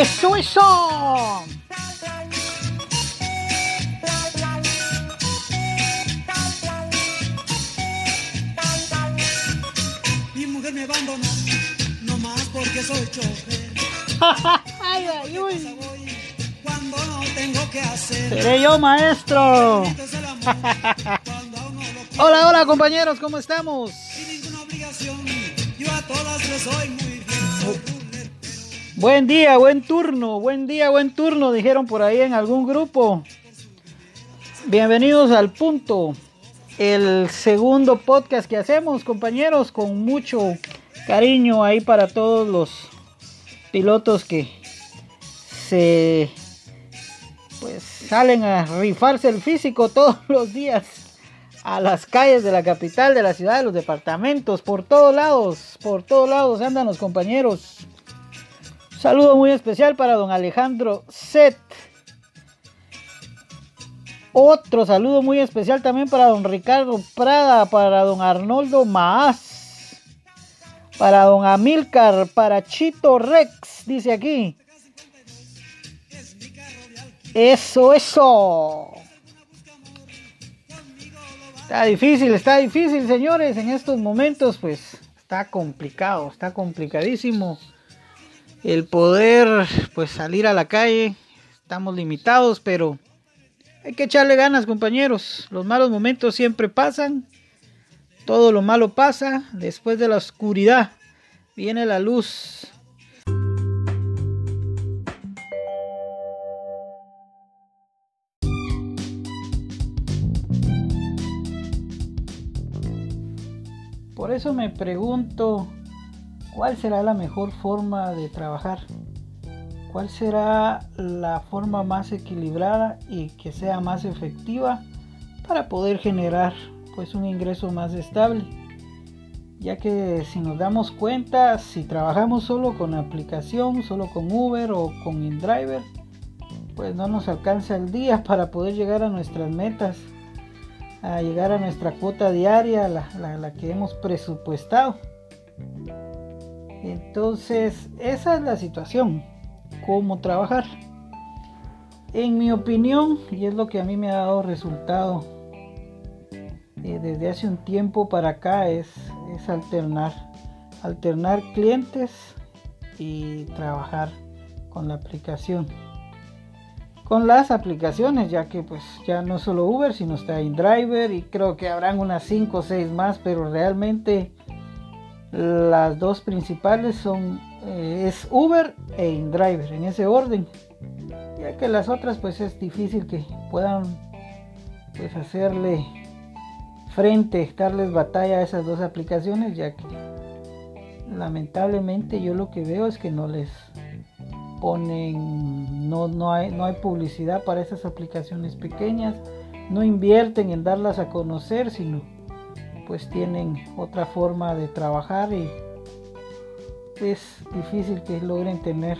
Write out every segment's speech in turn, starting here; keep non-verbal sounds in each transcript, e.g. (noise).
Eso, eso. Mi mujer me abandonó, no más porque soy chofer. (laughs) ay, ay, uy. Cuando no tengo que hacer. Seré yo, maestro. Hola, hola, compañeros, ¿cómo estamos? sin ninguna obligación. Yo a todas les soy muy fiel. Buen día, buen turno, buen día, buen turno, dijeron por ahí en algún grupo. Bienvenidos al punto, el segundo podcast que hacemos, compañeros, con mucho cariño ahí para todos los pilotos que se pues salen a rifarse el físico (laughs) todos los días a las calles de la capital de la ciudad, de los departamentos, por todos lados, por todos lados andan los compañeros. Saludo muy especial para don Alejandro Set. Otro saludo muy especial también para don Ricardo Prada, para don Arnoldo Maaz, para don Amilcar, para Chito Rex, dice aquí. Eso, eso. Está difícil, está difícil, señores. En estos momentos, pues, está complicado, está complicadísimo el poder pues salir a la calle. Estamos limitados, pero hay que echarle ganas, compañeros. Los malos momentos siempre pasan. Todo lo malo pasa. Después de la oscuridad viene la luz. Por eso me pregunto, ¿cuál será la mejor forma de trabajar? ¿Cuál será la forma más equilibrada y que sea más efectiva para poder generar pues un ingreso más estable? Ya que si nos damos cuenta, si trabajamos solo con aplicación, solo con Uber o con InDriver, pues no nos alcanza el día para poder llegar a nuestras metas a llegar a nuestra cuota diaria, la, la, la, que hemos presupuestado. Entonces, esa es la situación, cómo trabajar. En mi opinión, y es lo que a mí me ha dado resultado eh, desde hace un tiempo para acá, es, alternar. Alternar clientes y trabajar con la aplicación con las aplicaciones, ya que pues ya no solo Uber, sino está InDriver y creo que habrán unas 5 o 6 más, pero realmente las dos principales son eh, es Uber e InDriver en ese orden, ya que las otras pues es difícil que puedan pues hacerle frente, darles batalla a esas dos aplicaciones, ya que lamentablemente yo lo que veo es que no les ponen, no, no, hay, no hay publicidad para esas aplicaciones pequeñas, no invierten en darlas a conocer, sino pues tienen otra forma de trabajar y es difícil que logren tener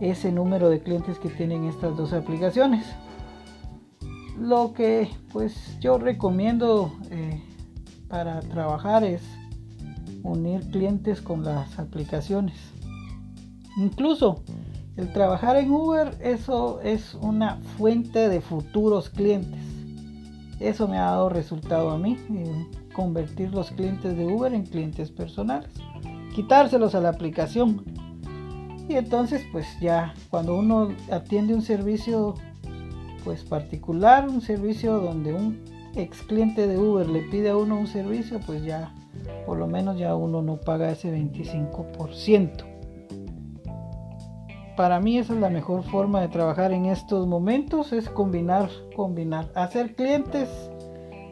ese número de clientes que tienen estas dos aplicaciones. Lo que pues yo recomiendo eh, para trabajar es unir clientes con las aplicaciones. Incluso el trabajar en Uber, eso es una fuente de futuros clientes. Eso me ha dado resultado a mí, eh, convertir los clientes de Uber en clientes personales, quitárselos a la aplicación. Y entonces pues ya cuando uno atiende un servicio pues particular, un servicio donde un ex cliente de Uber le pide a uno un servicio, pues ya por lo menos ya uno no paga ese 25% para mí esa es la mejor forma de trabajar en estos momentos, es combinar, combinar, hacer clientes,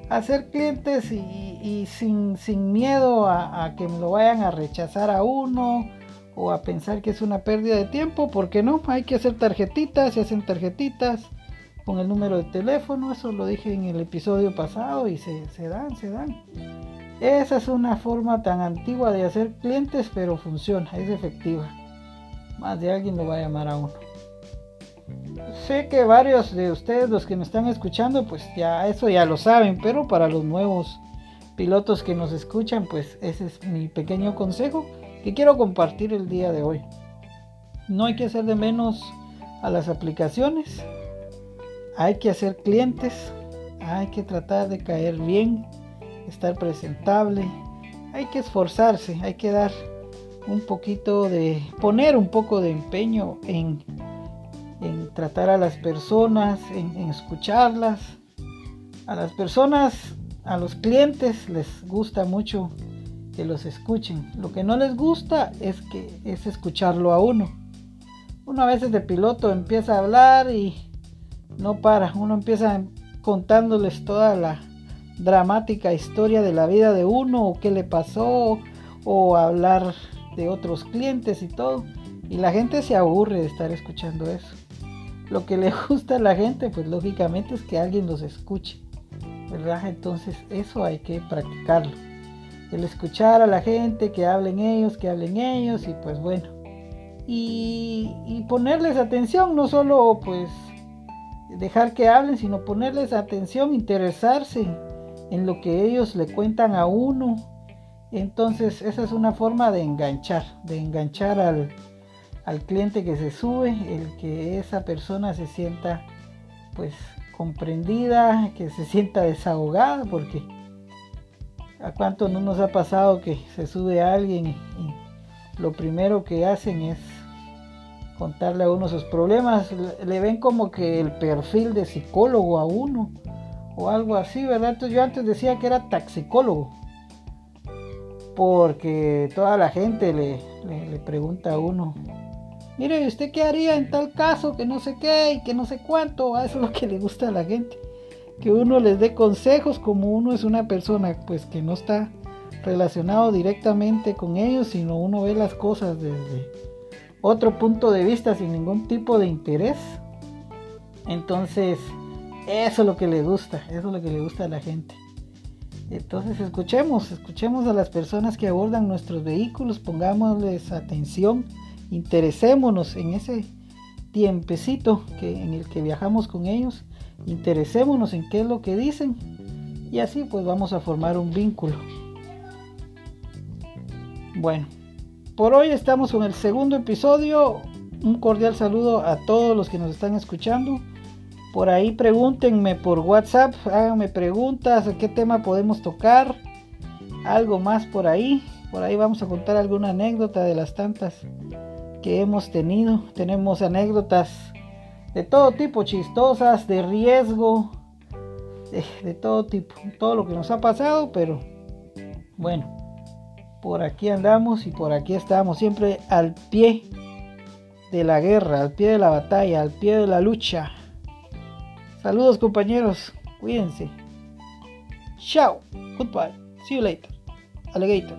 hacer clientes y, sin, sin, miedo a, a, que me lo vayan a rechazar a uno o a pensar que es una pérdida de tiempo, porque no, hay que hacer tarjetitas, se hacen tarjetitas con el número de teléfono, eso lo dije en el episodio pasado y se dan, se dan. Esa es una forma tan antigua de hacer clientes, pero funciona, es efectiva más de alguien lo va a llamar a uno. Sé que varios de ustedes, los que me están escuchando, pues ya eso ya lo saben, pero para los nuevos pilotos que nos escuchan, pues ese es mi pequeño consejo que quiero compartir el día de hoy. no hay que hacer de menos a las aplicaciones. Hay que hacer clientes, hay que tratar de caer bien, estar presentable, hay que esforzarse, hay que dar un poquito de, poner un poco de empeño en, en tratar a las personas, en, escucharlas. A las personas, a los clientes les gusta mucho que los escuchen. Lo que no les gusta es que es escucharlo a uno. Uno a veces de piloto empieza a hablar y no para. Uno empieza contándoles toda la dramática historia de la vida de uno o qué le pasó o hablar de otros clientes y todo. Y la gente se aburre de estar escuchando eso. Lo que le (laughs) gusta a la gente, pues lógicamente es que alguien los escuche. ¿Verdad? Entonces eso hay que practicarlo. El escuchar a la gente, que hablen ellos, que hablen ellos y pues bueno. Y, y ponerles atención, no solo pues dejar que hablen, sino ponerles atención, interesarse en lo que ellos le cuentan a uno. Entonces esa es una forma de enganchar, de enganchar al, al cliente que se sube, el que esa persona se sienta pues comprendida, que se sienta desahogada, porque a cuánto no nos ha pasado que se sube alguien y, y lo primero que hacen es contarle a uno sus problemas, le ven como que el perfil de psicólogo a uno o algo así, ¿verdad? Entonces yo antes decía que era taxicólogo, porque toda la gente le, pregunta a uno, mire, ¿usted qué haría en tal caso? Que no sé qué y que no sé cuánto, eso es lo que le gusta a la gente, que uno les dé consejos como uno es una persona pues que no está relacionado directamente con ellos, sino uno ve las cosas desde otro punto de vista sin ningún tipo de interés. Entonces, eso es lo que le gusta, eso es lo que le gusta a la gente. Entonces, escuchemos, escuchemos a las personas que abordan nuestros vehículos, pongámosles atención, interesémonos en ese tiempecito que, en el que viajamos con ellos, interesémonos en qué es lo que dicen y así pues vamos a formar un vínculo. Bueno, por hoy estamos con el segundo episodio. Un cordial saludo a todos los que nos están escuchando. Por ahí pregúntenme por WhatsApp, háganme preguntas, qué tema podemos tocar, algo más por ahí. Por ahí vamos a contar alguna anécdota de las tantas que hemos tenido. Tenemos anécdotas de todo tipo, chistosas, de riesgo, de, de todo tipo, todo lo que nos ha pasado, pero bueno por aquí andamos y por aquí estamos, siempre al pie de la guerra, al pie de la batalla, al pie de la lucha. Saludos compañeros, cuídense. Chao, goodbye, see you later, alligator.